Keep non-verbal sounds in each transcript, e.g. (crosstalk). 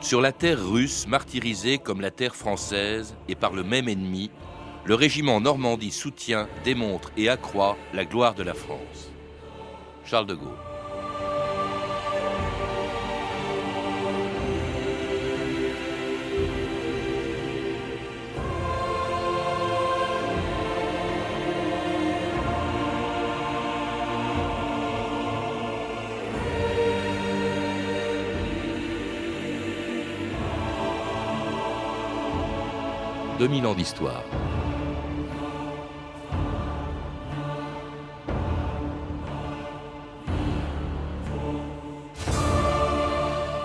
Sur la terre russe, martyrisée comme la terre française et par le même ennemi, le régiment Normandie soutient, démontre et accroît la gloire de la France. Charles de Gaulle. 2000 ans d'histoire.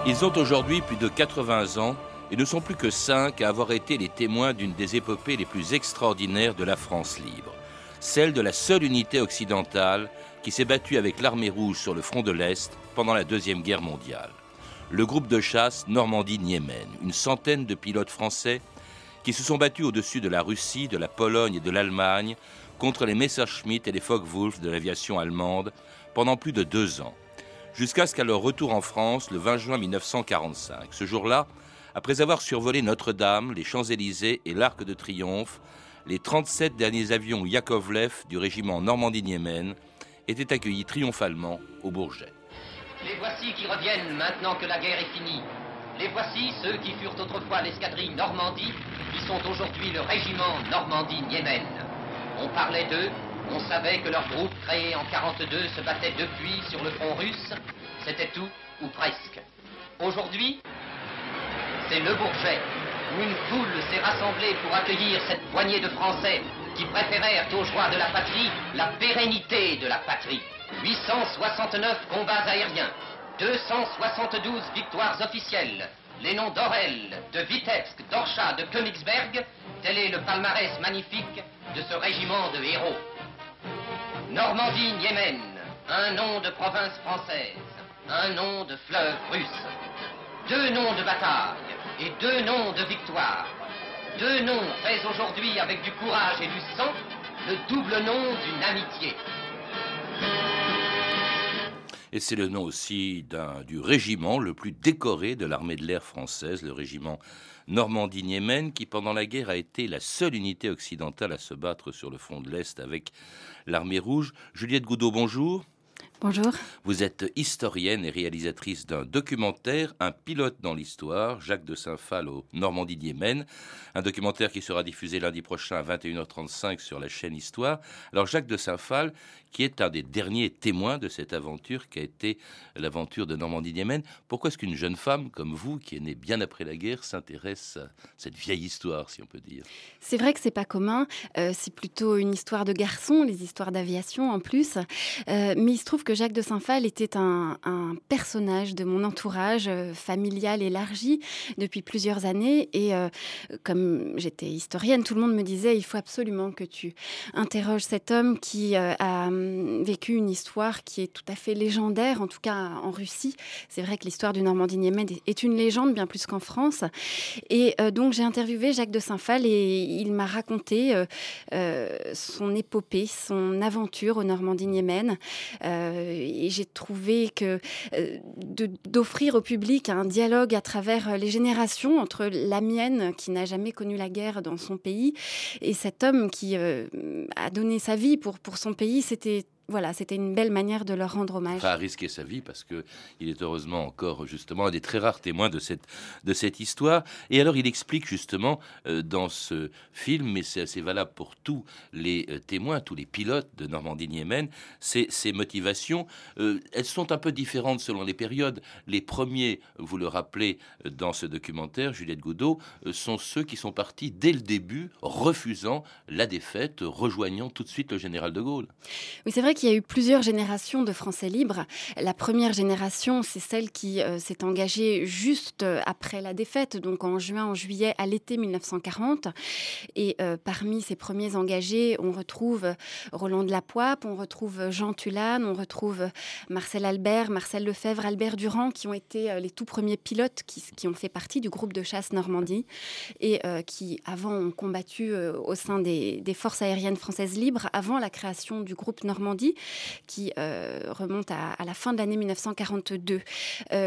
Ils ont aujourd'hui plus de 80 ans et ne sont plus que cinq à avoir été les témoins d'une des épopées les plus extraordinaires de la France libre, celle de la seule unité occidentale qui s'est battue avec l'armée rouge sur le front de l'Est pendant la Deuxième Guerre mondiale. Le groupe de chasse Normandie-Niemen, une centaine de pilotes français qui se sont battus au-dessus de la Russie, de la Pologne et de l'Allemagne contre les Messerschmitt et les Focke-Wulf de l'aviation allemande pendant plus de deux ans, jusqu'à ce qu'à leur retour en France le 20 juin 1945. Ce jour-là, après avoir survolé Notre-Dame, les Champs-Élysées et l'Arc de Triomphe, les 37 derniers avions Yakovlev du régiment Normandie-Niemen étaient accueillis triomphalement au Bourget. Les voici qui reviennent maintenant que la guerre est finie. Les voici ceux qui furent autrefois l'escadrille Normandie qui sont aujourd'hui le régiment Normandie-Niemen. On parlait d'eux, on savait que leur groupe créé en 42 se battait depuis sur le front russe, c'était tout ou presque. Aujourd'hui, c'est le Bourget, où une foule s'est rassemblée pour accueillir cette poignée de Français qui préférèrent aux joies de la patrie la pérennité de la patrie. 869 combats aériens, 272 victoires officielles, les noms d'Orel, de Vitebsk, d'Orcha, de Königsberg, tel est le palmarès magnifique de ce régiment de héros. Normandie, Niemen, un nom de province française, un nom de fleuve russe, deux noms de bataille et deux noms de victoire, deux noms faits aujourd'hui avec du courage et du sang, le double nom d'une amitié. Et c'est le nom aussi du régiment le plus décoré de l'armée de l'air française, le régiment Normandie-Niemen, qui pendant la guerre a été la seule unité occidentale à se battre sur le front de l'Est avec l'armée rouge. Juliette Goudot, bonjour. Bonjour. Vous êtes historienne et réalisatrice d'un documentaire, Un pilote dans l'histoire, Jacques de Saint-Phal au Normandie-Niemen. Un documentaire qui sera diffusé lundi prochain à 21h35 sur la chaîne Histoire. Alors Jacques de Saint-Phal, qui est un des derniers témoins de cette aventure qui a été l'aventure de Normandie-Niemen, pourquoi est-ce qu'une jeune femme comme vous, qui est née bien après la guerre, s'intéresse à cette vieille histoire, si on peut dire? C'est vrai que c'est pas commun. Euh, c'est plutôt une histoire de garçon, les histoires d'aviation en plus. Euh, mais il se trouve que Jacques de Saint-Phal était un, personnage de mon entourage euh, familial élargi depuis plusieurs années. Et comme j'étais historienne, tout le monde me disait il faut absolument que tu interroges cet homme qui a hum, vécu une histoire qui est tout à fait légendaire, en tout cas en Russie. C'est vrai que l'histoire du Normandie-Niemen est une légende bien plus qu'en France. Et donc j'ai interviewé Jacques de Saint-Phal et il m'a raconté son épopée, son aventure au Normandie-Niemen. Euh, et j'ai trouvé que euh, d'offrir au public un dialogue à travers les générations entre la mienne, qui n'a jamais connu la guerre dans son pays, et cet homme qui euh, a donné sa vie pour, pour son pays, c'était voilà, c'était une belle manière de leur rendre hommage. a risqué sa vie parce que il est heureusement encore justement un des très rares témoins de cette de cette histoire. Et alors il explique justement euh, dans ce film, mais c'est assez valable pour tous les euh, témoins, tous les pilotes de Normandie-Niemen, ces, motivations. Euh, elles sont un peu différentes selon les périodes. Les premiers, vous le rappelez dans ce documentaire, Juliette Goudot, sont ceux qui sont partis dès le début, refusant la défaite, rejoignant tout de suite le général de Gaulle. Oui, c'est vrai qu'il y a eu plusieurs générations de Français libres. La première génération, c'est celle qui euh, s'est engagée juste euh, après la défaite, donc en juin, en juillet, à l'été 1940. Et euh, parmi ces premiers engagés, on retrouve Roland de la Poipe, on retrouve Jean Tulane, on retrouve Marcel Albert, Marcel Lefebvre, Albert Durand, qui ont été les tout premiers pilotes qui, ont fait partie du groupe de chasse Normandie et qui, avant, ont combattu au sein des forces aériennes françaises libres, avant la création du groupe Normandie Qui remonte à, la fin de l'année 1942.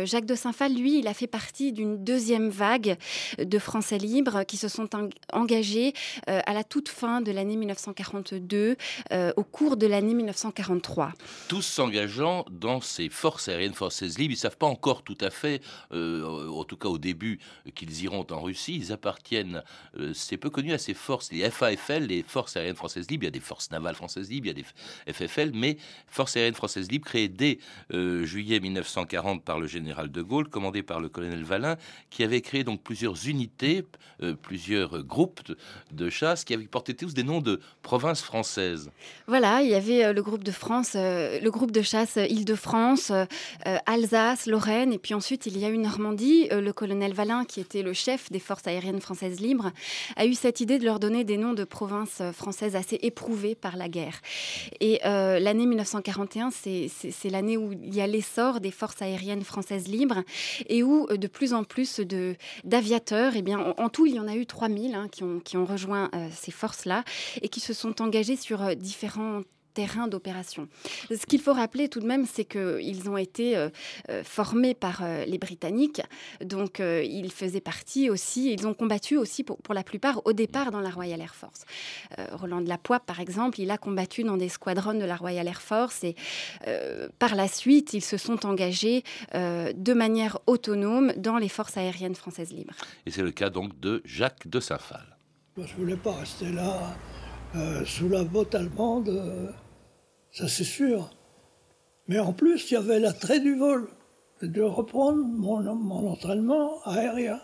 Jacques de Saint-Phal, lui, il a fait partie d'une deuxième vague de Français libres qui se sont engagés à la toute fin de l'année 1942, au cours de l'année 1943. Tous s'engageant dans ces forces aériennes françaises libres, ils ne savent pas encore tout à fait, en tout cas au début, qu'ils iront en Russie. Ils appartiennent, c'est peu connu, à ces forces, les FAFL, les forces aériennes françaises libres. Il y a des forces navales françaises libres, il y a des FFL, mais forces aériennes françaises libres créées dès juillet 1940 par le général de Gaulle, commandé par le colonel Valin, qui avait créé donc plusieurs unités, plusieurs groupes de, chasse qui avaient porté tous des noms de provinces françaises. Voilà, il y avait le groupe de France, le groupe de chasse Île-de-France, Alsace, Lorraine, et puis ensuite il y a eu Normandie. le colonel Valin, qui était le chef des forces aériennes françaises libres, a eu cette idée de leur donner des noms de provinces françaises assez éprouvées par la guerre. Et l'année 1941, c'est l'année où il y a l'essor des forces aériennes françaises libres et où de plus en plus d'aviateurs, eh en, tout, il y en a eu 3000 hein, qui, ont, qui ont rejoint ces forces-là et qui se sont engagés sur différents terrain d'opération. Ce qu'il faut rappeler tout de même, c'est qu'ils ont été euh, euh, formés par euh, les Britanniques, donc ils faisaient partie aussi, ils ont combattu aussi pour, pour, la plupart au départ dans la Royal Air Force. Roland de la Poix, par exemple, il a combattu dans des squadrons de la Royal Air Force et par la suite, ils se sont engagés de manière autonome dans les forces aériennes françaises libres. Et c'est le cas donc de Jacques de Saint-Phal. je ne voulais pas rester là sous la botte allemande ça c'est sûr. Mais en plus, il y avait l'attrait du vol, de reprendre mon, mon entraînement aérien.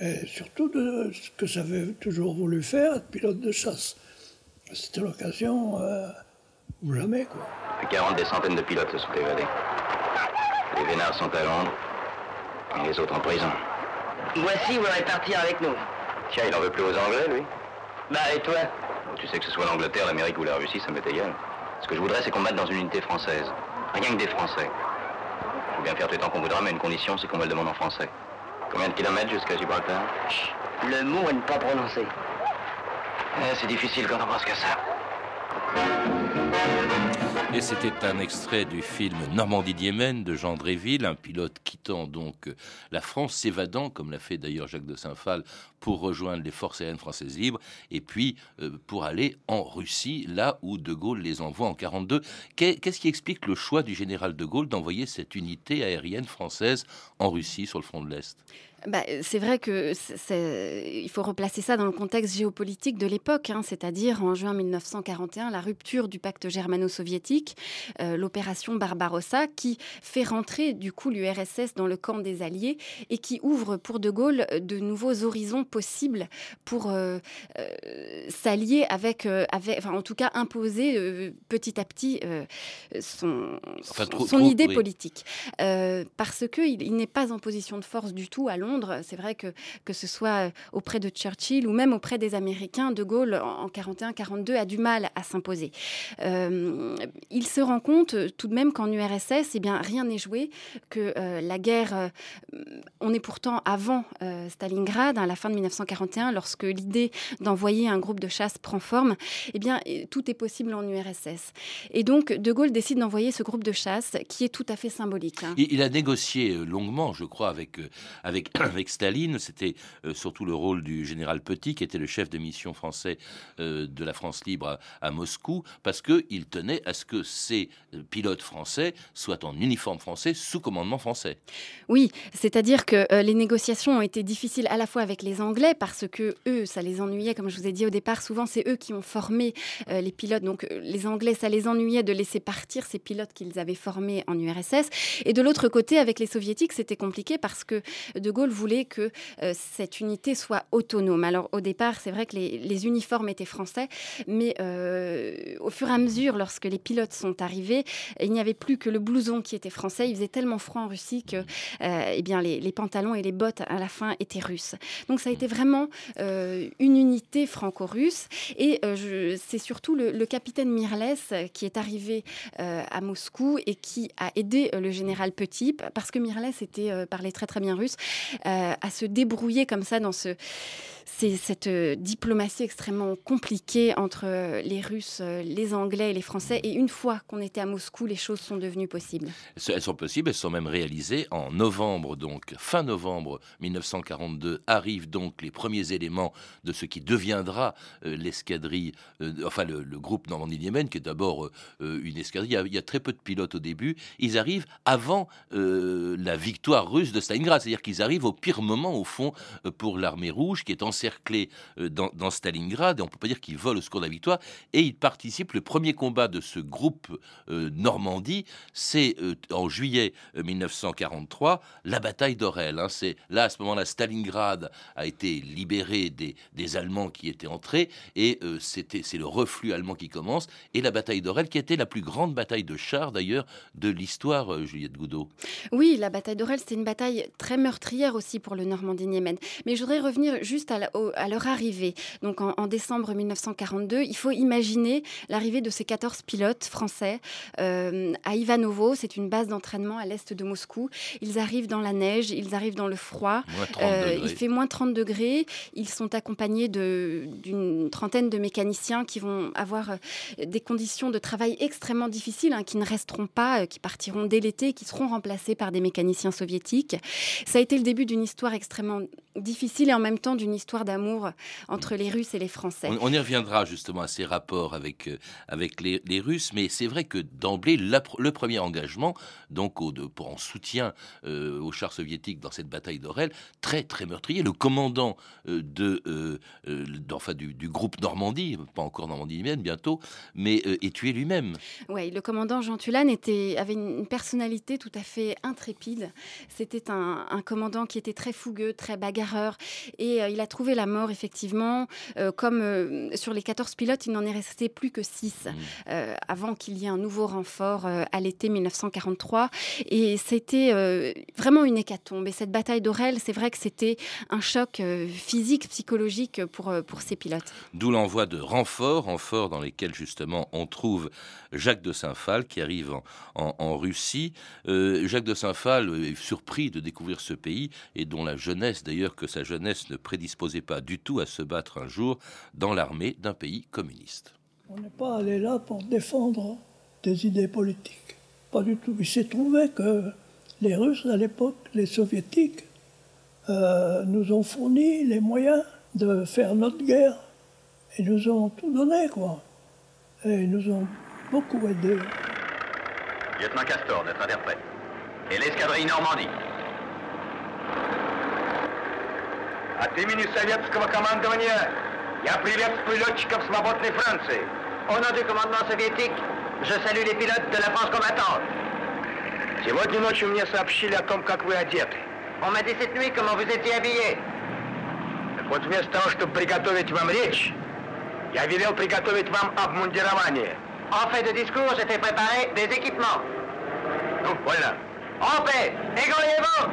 Et surtout de ce que j'avais toujours voulu faire, être pilote de chasse. C'était l'occasion euh, ou jamais, quoi. 40 des centaines de pilotes se sont évadés. Les vénards sont à Londres, et les autres en prison. Voici, vous allez partir avec nous. Tiens, il en veut plus aux Anglais, lui Bah, et toi? Tu sais que ce soit l'Angleterre, l'Amérique ou la Russie, ça m'est égal. Ce que je voudrais, c'est qu'on mette dans une unité française. Rien que des Français. Je veux bien faire tout le temps qu'on voudra, mais une condition, c'est qu'on me le demande en français. Combien de kilomètres jusqu'à Gibraltar? Le mot est ne pas prononcer. Eh, c'est difficile quand on pense qu'à ça. Et c'était un extrait du film Normandie-Diemen de Jean Dréville, un pilote quittant donc la France, s'évadant, comme l'a fait d'ailleurs Jacques de Saint-Phal, pour rejoindre les forces aériennes françaises libres, et puis euh, pour aller en Russie, là où De Gaulle les envoie en 42. Qu'est-ce qui explique le choix du général De Gaulle d'envoyer cette unité aérienne française en Russie sur le front de l'Est? Bah, c'est vrai que il faut replacer ça dans le contexte géopolitique de l'époque, hein, c'est-à-dire en juin 1941, la rupture du pacte germano-soviétique, euh, l'opération Barbarossa, qui fait rentrer du coup l'URSS dans le camp des Alliés et qui ouvre pour De Gaulle de nouveaux horizons possibles pour euh, euh, s'allier avec, avec, enfin en tout cas imposer petit à petit son, son idée politique, parce qu'il il, n'est pas en position de force du tout à Londres c'est vrai que que ce soit euh, auprès de Churchill ou même auprès des Américains, De Gaulle en 41-42 a du mal à s'imposer. Euh, il se rend compte euh, tout de même qu'en URSS, eh bien rien n'est joué, que la guerre, on est pourtant avant Stalingrad, à la fin de 1941, lorsque l'idée d'envoyer un groupe de chasse prend forme, eh bien tout est possible en URSS. Et donc De Gaulle décide d'envoyer ce groupe de chasse qui est tout à fait symbolique. Hein. Il, a négocié longuement, je crois, avec avec (coughs) avec Staline. C'était euh, surtout le rôle du général Petit, qui était le chef de mission français euh, de la France libre à, Moscou, parce qu'il tenait à ce que ces euh, pilotes français soient en uniforme français, sous commandement français. Oui, c'est-à-dire que les négociations ont été difficiles à la fois avec les Anglais, parce que eux, ça les ennuyait, comme je vous ai dit au départ, souvent c'est eux qui ont formé les pilotes. Donc les Anglais, ça les ennuyait de laisser partir ces pilotes qu'ils avaient formés en URSS. Et de l'autre côté, avec les Soviétiques, c'était compliqué parce que De Gaulle voulait que euh, cette unité soit autonome. Alors au départ, c'est vrai que les, uniformes étaient français, mais euh, au fur et à mesure, lorsque les pilotes sont arrivés, il n'y avait plus que le blouson qui était français. Il faisait tellement froid en Russie que euh, eh bien, les, pantalons et les bottes à la fin étaient russes. Donc ça a été vraiment une unité franco-russe. Et c'est surtout le, capitaine Mirles qui est arrivé à Moscou et qui a aidé le général Petit, parce que Mirles était, parlait très très bien russe, euh, à se débrouiller comme ça dans ce c'est cette euh, diplomatie extrêmement compliquée entre euh, les Russes, euh, les Anglais et les Français. Et une fois qu'on était à Moscou, les choses sont devenues possibles. Elles sont possibles, elles sont même réalisées en novembre, donc fin novembre 1942, arrivent donc les premiers éléments de ce qui deviendra l'escadrille, enfin le, groupe Normandie-Yémen, qui est d'abord une escadrille. Il y, a, très peu de pilotes au début. Ils arrivent avant la victoire russe de Stalingrad, c'est-à-dire qu'ils arrivent au pire moment, au fond, pour l'armée rouge, qui est encerclée euh, dans, Stalingrad, et on peut pas dire qu'ils volent au secours de la victoire, et ils participent. Le premier combat de ce groupe euh, Normandie, c'est euh, en juillet 1943, la bataille d'Orel. Hein. c'est là, à ce moment-là, Stalingrad a été libéré des, des Allemands qui étaient entrés, et c'était c'est le reflux allemand qui commence, et la bataille d'Orel, qui était la plus grande bataille de chars, d'ailleurs, de l'histoire, Juliette Goudot. Oui, la bataille d'Orel, c'était une bataille très meurtrière aussi pour le Normandie-Niemen. Mais je voudrais revenir juste à, leur arrivée. Donc en, décembre 1942, il faut imaginer l'arrivée de ces 14 pilotes français euh, à Ivanovo. C'est une base d'entraînement à l'est de Moscou. Ils arrivent dans la neige, ils arrivent dans le froid. Euh, il fait moins 30 degrés. Ils sont accompagnés d'une trentaine de mécaniciens qui vont avoir euh, des conditions de travail extrêmement difficiles, hein, qui ne resteront pas, qui partiront dès l'été, qui seront remplacés par des mécaniciens soviétiques. Ça a été le début d'une histoire extrêmement difficile et en même temps d'une histoire d'amour entre les Russes et les Français. On, y reviendra justement à ces rapports avec, euh, avec les, Russes, mais c'est vrai que d'emblée, le premier engagement, donc au, de, pour en soutien euh, aux chars soviétiques dans cette bataille d'Orel, très très meurtrier. Le commandant euh, de, enfin, du, groupe Normandie, pas encore Normandie-Humaine bientôt, mais est tué lui-même. Oui, le commandant Jean Tulane était, avait une personnalité tout à fait intrépide. C'était un, un commandant qui était très fougueux, très bagarreur. Et il a trouvé la mort, effectivement. Euh, comme euh, sur les 14 pilotes, il n'en est resté plus que 6 mmh. avant qu'il y ait un nouveau renfort à l'été 1943. Et c'était vraiment une hécatombe. Et cette bataille d'Orel, c'est vrai que c'était un choc physique, psychologique pour, pour ces pilotes. D'où l'envoi de renforts, renforts dans lesquels justement on trouve Jacques de Saint-Phal qui arrive en, en, Russie. Jacques de Saint-Phal est surpris de découvrir ce pays et dont la jeunesse d'ailleurs que sa jeunesse ne prédisposait pas du tout à se battre un jour dans l'armée d'un pays communiste. On n'est pas allé là pour défendre des idées politiques. Pas du tout. Il s'est trouvé que les Russes à l'époque, les Soviétiques, euh, nous ont fourni les moyens de faire notre guerre. Et nous ont tout donné, quoi. Et ils nous ont beaucoup aidés. Lieutenant Castor, notre interprète. Et l'escadrille Normandie. От имени советского командования я приветствую летчиков свободной Франции. Au nom du commandement soviétique, je salue les pilotes de la France combattante. Сегодня ночью мне сообщили о том, как вы одеты. On m'a dit cette nuit comment vous étiez habillé. Так вот, вместо того, чтобы приготовить вам речь, я велел приготовить вам обмундирование. En fait de discours, j'ai fait préparer des équipements. Ну, voilà. En paix, égayez-vous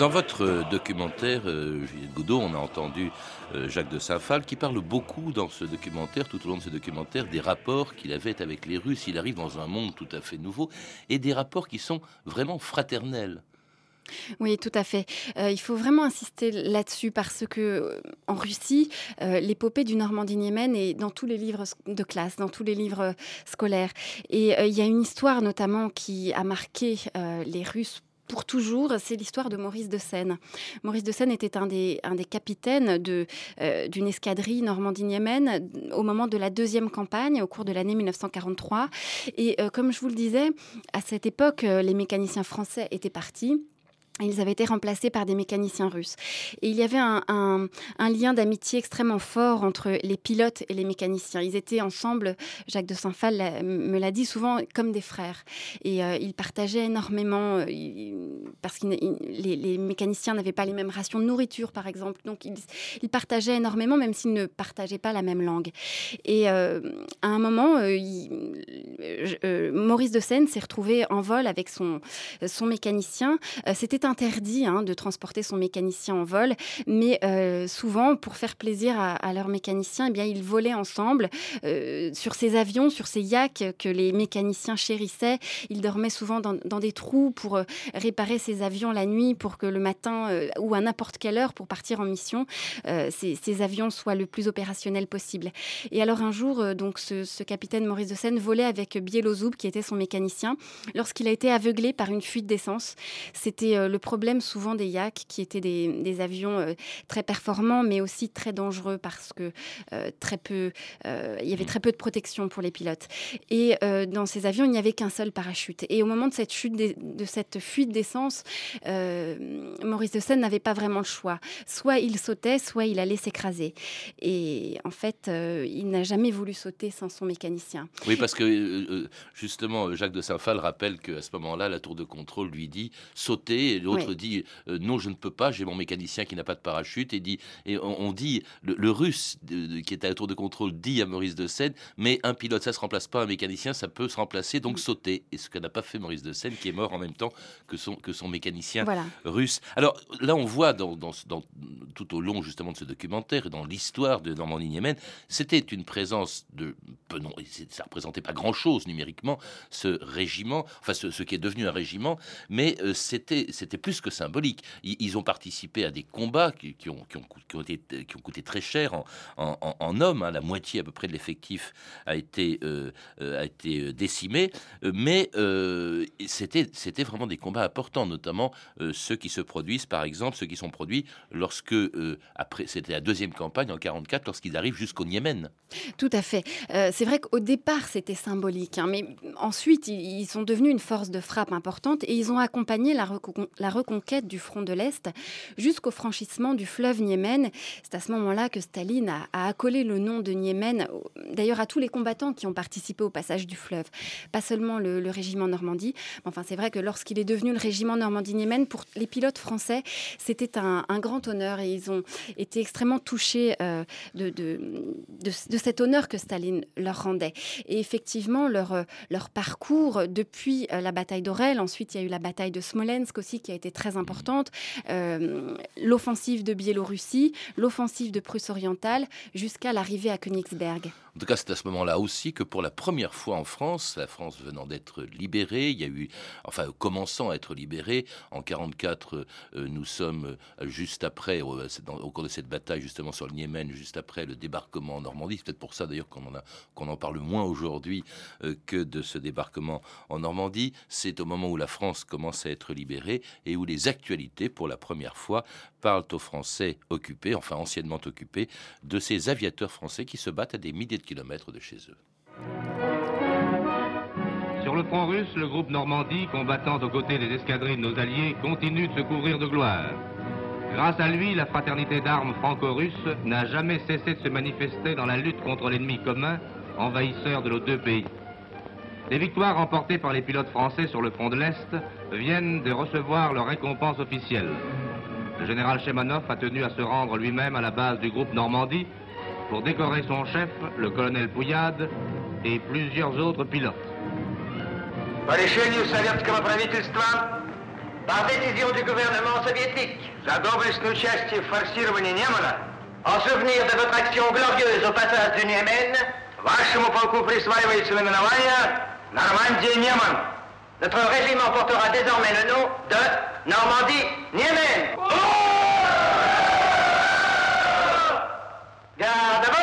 Dans votre documentaire, euh, Juliette Godot, on a entendu euh, Jacques de Saint-Phal qui parle beaucoup dans ce documentaire, tout au long de ce documentaire, des rapports qu'il avait avec les Russes. Il arrive dans un monde tout à fait nouveau et des rapports qui sont vraiment fraternels. Oui, tout à fait. Euh, il faut vraiment insister là-dessus parce que en Russie, l'épopée du Normandie-Niemen est dans tous les livres de classe, dans tous les livres scolaires. Et il y a une histoire notamment qui a marqué les Russes pour toujours, c'est l'histoire de Maurice de Seine. Maurice de Seine était un des, un des capitaines de, euh, d'une escadrille Normandie-Niemen au moment de la deuxième campagne, au cours de l'année 1943. Et euh, comme je vous le disais, à cette époque, euh, les mécaniciens français étaient partis. Ils avaient été remplacés par des mécaniciens russes. Et il y avait un, lien d'amitié extrêmement fort entre les pilotes et les mécaniciens. Ils étaient ensemble, Jacques de Saint-Phal me l'a dit souvent, comme des frères. Et euh, ils partageaient énormément, euh, parce que les, mécaniciens n'avaient pas les mêmes rations de nourriture, par exemple. Donc ils, partageaient énormément, même s'ils ne partageaient pas la même langue. Et euh, à un moment, Maurice de Seine s'est retrouvé en vol avec son, son mécanicien. C'était un interdit hein, de transporter son mécanicien en vol, mais souvent, pour faire plaisir à, leurs mécaniciens, eh bien, ils volaient ensemble sur ces avions, sur ces yaks que les mécaniciens chérissaient. Ils dormaient souvent dans, des trous pour réparer ces avions la nuit, pour que le matin ou à n'importe quelle heure pour partir en mission, ces, avions soient le plus opérationnels possible. Et alors un jour, donc ce, capitaine Maurice de Seine volait avec Bielozoub, qui était son mécanicien, lorsqu'il a été aveuglé par une fuite d'essence. C'était euh, le problème souvent des Yak, qui étaient des, avions euh, très performants, mais aussi très dangereux parce que euh, très peu, il y avait très peu de protection pour les pilotes. Et dans ces avions, il n'y avait qu'un seul parachute. Et au moment de cette chute, de, cette fuite d'essence, Maurice de Seine n'avait pas vraiment le choix. Soit il sautait, soit il allait s'écraser. Et en fait, il n'a jamais voulu sauter sans son mécanicien. Oui, parce que euh, euh, justement, Jacques de Saint-Phal rappelle qu'à ce moment-là, la tour de contrôle lui dit sautez, et l'autre dit euh, non, je ne peux pas, j'ai mon mécanicien qui n'a pas de parachute, et dit et on, dit le, russe qui est à la tour de contrôle dit à Maurice de Seine, mais un pilote ça se remplace pas, un mécanicien ça peut se remplacer, donc sauter. Et ce que n'a pas fait Maurice de Seine, qui est mort en même temps que son que son mécanicien russe. Alors là, on voit dans, dans, tout au long justement de ce documentaire et dans l'histoire de Normandie-Yémen, c'était une présence de peu non, ça représentait pas grand-chose numériquement ce régiment, enfin ce, qui est devenu un régiment, mais euh, c'était c'était plus que symbolique. Ils, ont participé à des combats qui, ont, qui, ont, été, qui ont coûté très cher en, en, hommes, hein. la moitié à peu près de l'effectif a été euh, euh, a été décimé, mais c'était vraiment des combats importants, notamment ceux qui se produisent, par exemple, ceux qui sont produits lorsque après c'était la deuxième campagne en 44 lorsqu'ils arrivent jusqu'au Niémen. Tout à fait. Euh, c'est vrai qu'au départ, c'était symbolique, hein, mais ensuite, ils, sont devenus une force de frappe importante et ils ont accompagné la, reconquête du front de l'Est jusqu'au franchissement du fleuve Niémen. C'est à ce moment-là que Staline a, accolé le nom de Niémen, d'ailleurs à tous les combattants qui ont participé au passage du fleuve, pas seulement le, régiment Normandie. Enfin, c'est vrai que lorsqu'il est devenu le régiment Normandie-Niémen, pour les pilotes français, c'était un, grand honneur et ils ont été extrêmement touchés euh, de, cet honneur que Staline leur rendait. Et effectivement, leur, euh, parcours depuis euh, la bataille d'Orel, ensuite il y a eu la bataille de Smolensk aussi qui a été très importante, euh, l'offensive de Biélorussie, l'offensive de Prusse orientale, jusqu'à l'arrivée à Königsberg. En tout cas, c'est à ce moment-là aussi que pour la première fois en France, la France venant d'être libérée, il y a eu, enfin, commençant à être libérée, en 44, nous sommes juste après, au, cours de cette bataille justement sur le Niémen, juste après le débarquement en Normandie. C'est peut-être pour ça d'ailleurs qu'on en, a, qu'on en parle moins aujourd'hui euh, que de ce débarquement en Normandie. C'est au moment où la France commence à être libérée et où les actualités, pour la première fois, parlent aux Français occupés, enfin anciennement occupés, de ces aviateurs français qui se battent à des milliers de kilomètres de chez eux. Sur le front russe, le groupe Normandie, combattant aux côtés des escadrilles de nos alliés, continue de se couvrir de gloire. Grâce à lui, la fraternité d'armes franco-russe n'a jamais cessé de se manifester dans la lutte contre l'ennemi commun, envahisseur de nos deux pays. Les victoires remportées par les pilotes français sur le front de l'Est viennent de recevoir leur récompense officielle. Le général Chemanov a tenu à se rendre lui-même à la base du groupe Normandie pour décorer son chef, le colonel Pouillade, et plusieurs autres pilotes. Par décision du gouvernement soviétique. За доблестное участие в форсировании Немана. En souvenir de votre action glorieuse au passage du Niemen. Вашему полку присваивается наименование Нормандия-Неман. notre régiment portera désormais le nom de Normandie-Niemen. Garde à vous.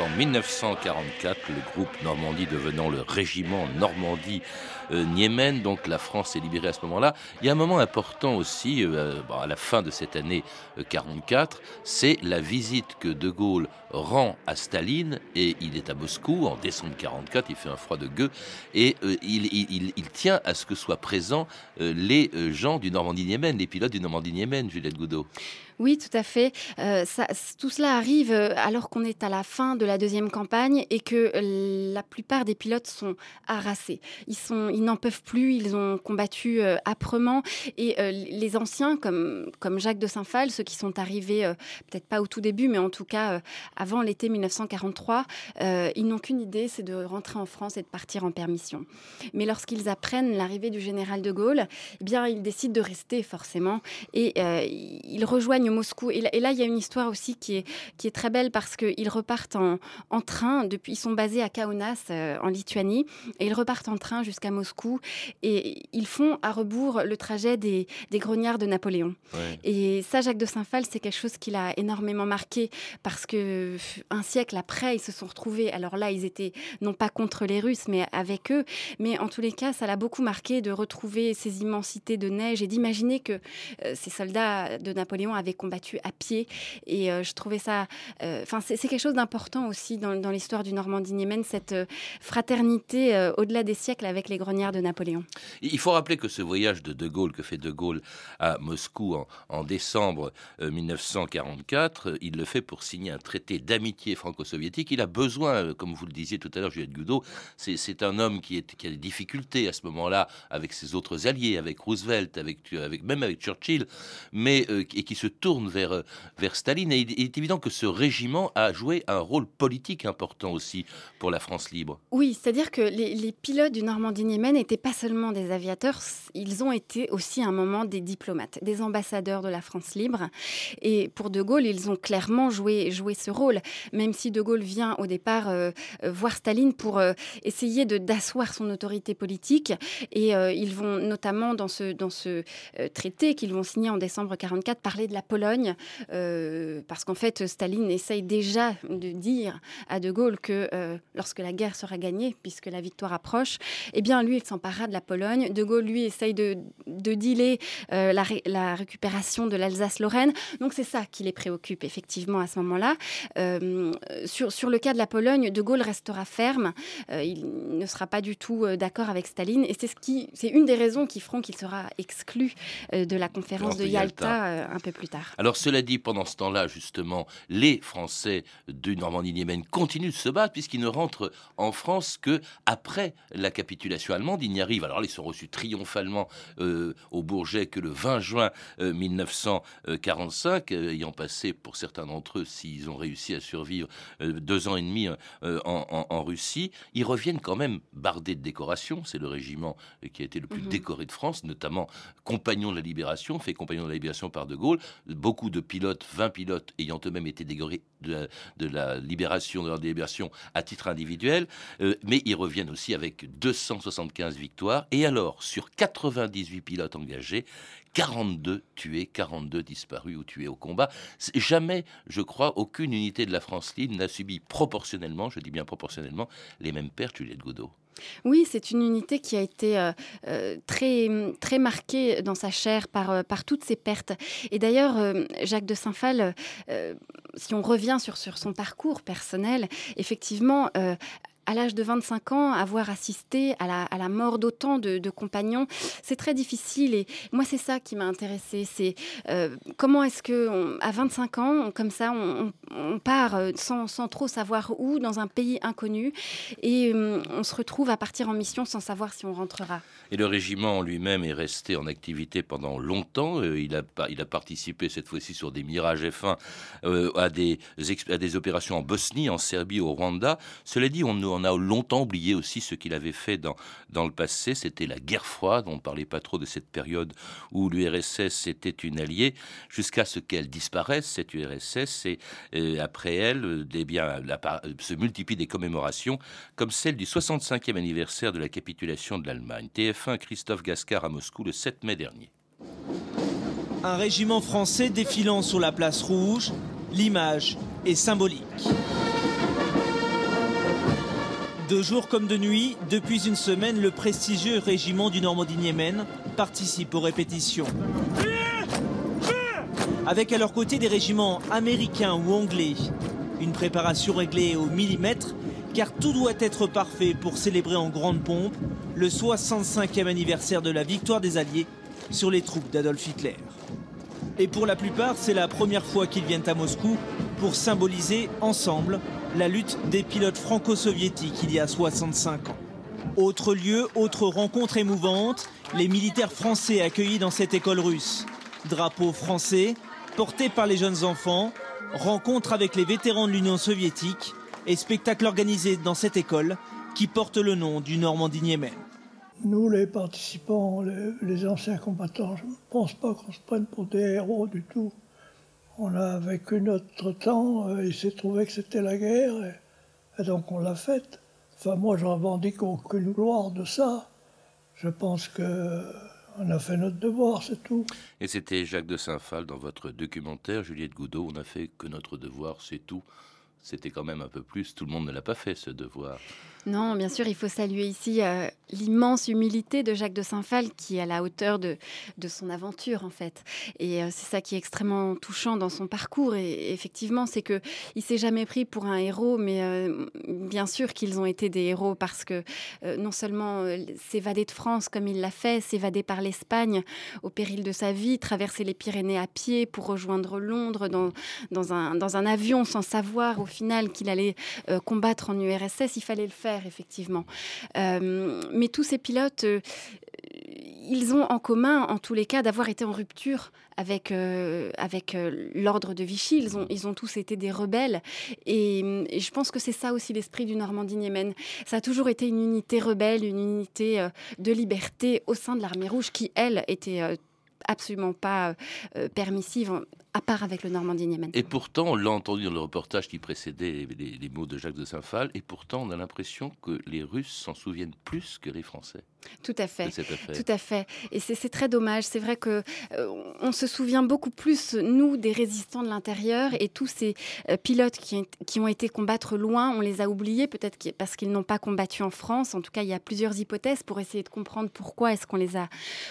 Donc en 1944, le groupe Normandie devenant le régiment Normandie-Niemen. Euh, donc la France est libérée à ce moment-là. Il y a un moment important aussi, euh, à la fin de cette année 44, euh, c'est la visite que De Gaulle rend à Staline et il est à Moscou en décembre 44, il fait un froid de gueux et il, tient à ce que soient présents les gens du Normandie-Niemen, les pilotes du Normandie-Niemen, Juliette Goudot. Oui, tout à fait. tout cela arrive alors qu'on est à la fin de la deuxième campagne et que la plupart des pilotes sont harassés. Ils, ils n'en peuvent plus, ils ont combattu âprement et les anciens, comme, comme Jacques de Saint-Phal, ceux qui sont arrivés peut-être pas au tout début, mais en tout cas avant l'été 1943, ils n'ont qu'une idée, c'est de rentrer en France et de partir en permission. Mais lorsqu'ils apprennent l'arrivée du général de Gaulle, eh bien, ils décident de rester forcément et ils rejoignent Moscou. Et là, il y a une histoire aussi qui est, qui est très belle parce qu'ils repartent en, en, train. Depuis, ils sont basés à Kaunas, euh, en Lituanie, et ils repartent en train jusqu'à Moscou. Et ils font à rebours le trajet des, des grognards de Napoléon. Et ça, Jacques de Saint-Phal, c'est quelque chose qui l'a énormément marqué parce que un siècle après, ils se sont retrouvés. Alors là, ils étaient non pas contre les Russes, mais avec eux. Mais en tous les cas, ça l'a beaucoup marqué de retrouver ces immensités de neige et d'imaginer que euh, ces soldats de Napoléon avaient combattu à pied. Et euh, je trouvais ça. Euh, enfin, c'est quelque chose d'important aussi dans, l'histoire du Normandie-Niemen, cette fraternité au-delà des siècles avec les grenières de Napoléon. Il faut rappeler que ce voyage de De Gaulle, que fait De Gaulle à Moscou en, décembre 1944, il le fait pour signer un traité d'amitié franco-soviétique. Il a besoin, comme vous le disiez tout à l'heure, Juliette Goudot, c'est un homme qui, a des difficultés à ce moment-là avec ses autres alliés, avec Roosevelt, avec, avec même avec Churchill, mais et qui se tourne vers, vers Staline. Et il est évident que ce régiment a joué un rôle politique important aussi pour la France libre. Oui, c'est-à-dire que les, pilotes du Normandie-Niemen n'étaient pas seulement des aviateurs, ils ont été aussi à un moment des diplomates, des ambassadeurs de la France libre. Et pour De Gaulle, ils ont clairement joué, joué ce rôle, même si De Gaulle vient au départ euh, euh, voir Staline pour euh, essayer d'asseoir son autorité politique. Et ils vont notamment dans ce, dans ce traité qu'ils vont signer en décembre 44 parler de la Pologne euh, parce qu'en fait, Staline essaye déjà de dire à De Gaulle que euh, lorsque la guerre sera gagnée, puisque la victoire approche, eh bien, lui, il s'emparera de la Pologne. De Gaulle, lui, essaye de, de dealer euh, la, récupération de l'Alsace-Lorraine. Donc, c'est ça qui les préoccupe, effectivement, à ce moment-là. Sur, sur le cas de la Pologne, De Gaulle restera ferme. il ne sera pas du tout d'accord avec Staline. Et c'est ce qui, c'est une des raisons qui feront qu'il sera exclu de la conférence de Yalta, un peu plus tard. Alors, cela dit, pendant ce temps-là, justement, les Français du Normandie-Niemen continuent de se battre puisqu'ils ne rentrent en France que après la capitulation allemande. Ils n'y arrivent. Alors, ils sont reçus triomphalement euh, au Bourget que le 20 juin 1945, euh, euh, ayant passé pour certains d'entre eux, s'ils ont réussi à survivre deux ans et demi en, Russie. Ils reviennent quand même bardés de décorations. C'est le régiment qui a été le plus mhm. décoré de France, notamment compagnon de la libération, fait compagnon de la libération par De Gaulle. Beaucoup de pilotes 20 pilotes ayant eux-mêmes été décorés de, la libération, de leur délibération à titre individuel, euh, mais ils reviennent aussi avec 275 victoires. Et alors, sur 98 pilotes engagés, 42 tués, 42 disparus ou tués au combat. Jamais, je crois, aucune unité de la France libre n'a subi proportionnellement, je dis bien proportionnellement, les mêmes pertes, Juliette Godot. Oui, c'est une unité qui a été euh, euh, très, très marquée dans sa chair par, euh, par toutes ces pertes. Et d'ailleurs, Jacques de Saint-Phal, si on revient sur, sur son parcours personnel, effectivement, à l'âge de 25 ans, avoir assisté à la, à la mort d'autant de, compagnons, c'est très difficile. Et moi, c'est ça qui m'a intéressée. C'est euh, comment est-ce que, à 25 ans, comme ça, on, part euh, sans, sans, trop savoir où, dans un pays inconnu, et euh, on se retrouve à partir en mission sans savoir si on rentrera. Et le régiment lui-même est resté en activité pendant longtemps. il, a, il a participé cette fois-ci sur des Mirage F1 à, des, à des opérations en Bosnie, en Serbie, au Rwanda. Cela dit, on, on on a longtemps oublié aussi ce qu'il avait fait dans, dans le passé. C'était la guerre froide. On ne parlait pas trop de cette période où l'URSS était une alliée, jusqu'à ce qu'elle disparaisse, cette URSS. Et euh, après elle, euh, eh bien, se multiplient des commémorations, comme celle du 65e anniversaire de la capitulation de l'Allemagne. TF1 Christophe Gascard à Moscou le 7 mai dernier. Un régiment français défilant sur la place rouge, l'image est symbolique. De jour comme de nuit, depuis une semaine, le prestigieux régiment du Normandie-Niemen participe aux répétitions. Avec à leur côté des régiments américains ou anglais. Une préparation réglée au millimètre, car tout doit être parfait pour célébrer en grande pompe le 65e anniversaire de la victoire des Alliés sur les troupes d'Adolf Hitler. Et pour la plupart, c'est la première fois qu'ils viennent à Moscou pour symboliser ensemble la lutte des pilotes franco-soviétiques il y a 65 ans. Autre lieu, autre rencontre émouvante, les militaires français accueillis dans cette école russe. Drapeau français, porté par les jeunes enfants, rencontre avec les vétérans de l'Union soviétique et spectacle organisé dans cette école qui porte le nom du Normandie-Niemen. Nous, les participants, les, anciens combattants, je ne pense pas qu'on se prenne pour des héros du tout. On a vécu notre temps, euh, il s'est trouvé que c'était la guerre, et, donc on l'a faite. Enfin, moi, je revendique aucune gloire de ça. Je pense que on a fait notre devoir, c'est tout. Et c'était Jacques de Saint-Phal dans votre documentaire, Juliette Goudot, on a fait que notre devoir, c'est tout. C'était quand même un peu plus, tout le monde ne l'a pas fait ce devoir. Non, bien sûr, il faut saluer ici euh, l'immense humilité de Jacques de Saint-Phal qui est à la hauteur de, son aventure en fait. Et euh, c'est ça qui est extrêmement touchant dans son parcours. Et, effectivement, c'est que il s'est jamais pris pour un héros, mais euh, bien sûr qu'ils ont été des héros parce que non seulement s'évader de France comme il l'a fait, s'évader par l'Espagne au péril de sa vie, traverser les Pyrénées à pied pour rejoindre Londres dans, dans, un, dans un avion sans savoir au final qu'il allait combattre en URSS, il fallait le faire effectivement. Euh, mais tous ces pilotes, euh, ils ont en commun, en tous les cas, d'avoir été en rupture avec, euh, l'ordre de Vichy. Ils ont, ils tous été des rebelles. Et, je pense que c'est ça aussi l'esprit du Normandie-Niemen. Ça a toujours été une unité rebelle, une unité de liberté au sein de l'armée rouge qui, elle, était absolument pas permissive à part avec le Normandie-Niemen. Et pourtant, on l'a entendu dans le reportage qui précédait les, mots de Jacques de Saint-Phal, et pourtant on a l'impression que les Russes s'en souviennent plus que les Français. Tout à fait. Tout à fait. Et c'est très dommage. C'est vrai que euh, on se souvient beaucoup plus nous des résistants de l'intérieur et tous ces euh, pilotes qui, qui, ont été combattre loin, on les a oubliés peut-être parce qu'ils n'ont pas combattu en France. En tout cas, il y a plusieurs hypothèses pour essayer de comprendre pourquoi est-ce qu'on les a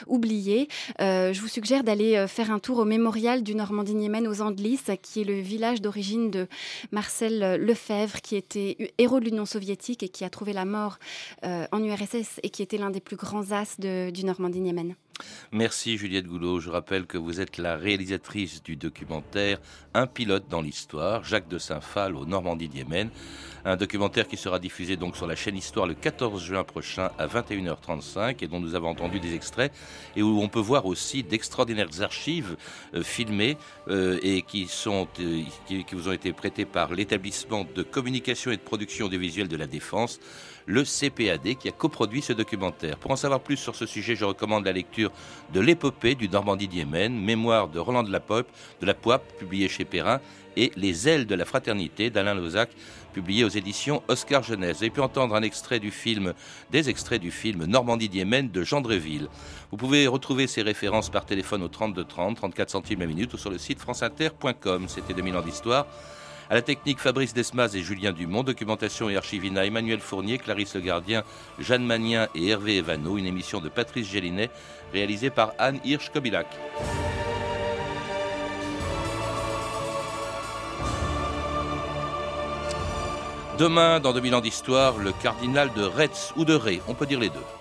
oubliés. Euh, je vous suggère d'aller faire un tour au mémorial du Normandie Niemen aux Andelys, qui est le village d'origine de Marcel Lefebvre, qui était héros de l'Union soviétique et qui a trouvé la mort en URSS et qui était l'un des plus grands as du Normandie-Niemen. Merci Juliette Goulot. Je rappelle que vous êtes la réalisatrice du documentaire Un pilote dans l'histoire, Jacques de Saint-Phal au Normandie-Niemen. Un documentaire qui sera diffusé donc sur la chaîne Histoire le 14 juin prochain à 21h35 et dont nous avons entendu des extraits et où on peut voir aussi d'extraordinaires archives euh, filmées euh, et qui, sont, euh, qui, qui vous ont été prêtées par l'établissement de communication et de production audiovisuelle de la Défense le CPAD, qui a coproduit ce documentaire. Pour en savoir plus sur ce sujet, je recommande la lecture de l'épopée du Normandie-Diemen, mémoire de Roland de la Pope, de la Poipe, publié chez Perrin, et Les ailes de la fraternité d'Alain Lozac, publié aux éditions Oscar Jeunesse. Vous avez pu entendre un extrait du film, des extraits du film Normandie-Diemen de Jean Dreville. Vous pouvez retrouver ces références par téléphone au 32 30, 34 centimes la minute ou sur le site franceinter.com. C'était 2000 ans d'histoire. À la technique, Fabrice Desmas et Julien Dumont. Documentation et archivina, Emmanuel Fournier, Clarisse Le Gardien, Jeanne Magnien et Hervé Evano. Une émission de Patrice Gélinet réalisée par Anne Hirsch-Kobilac. Demain, dans 2000 ans d'histoire, le cardinal de Retz ou de Ré, on peut dire les deux.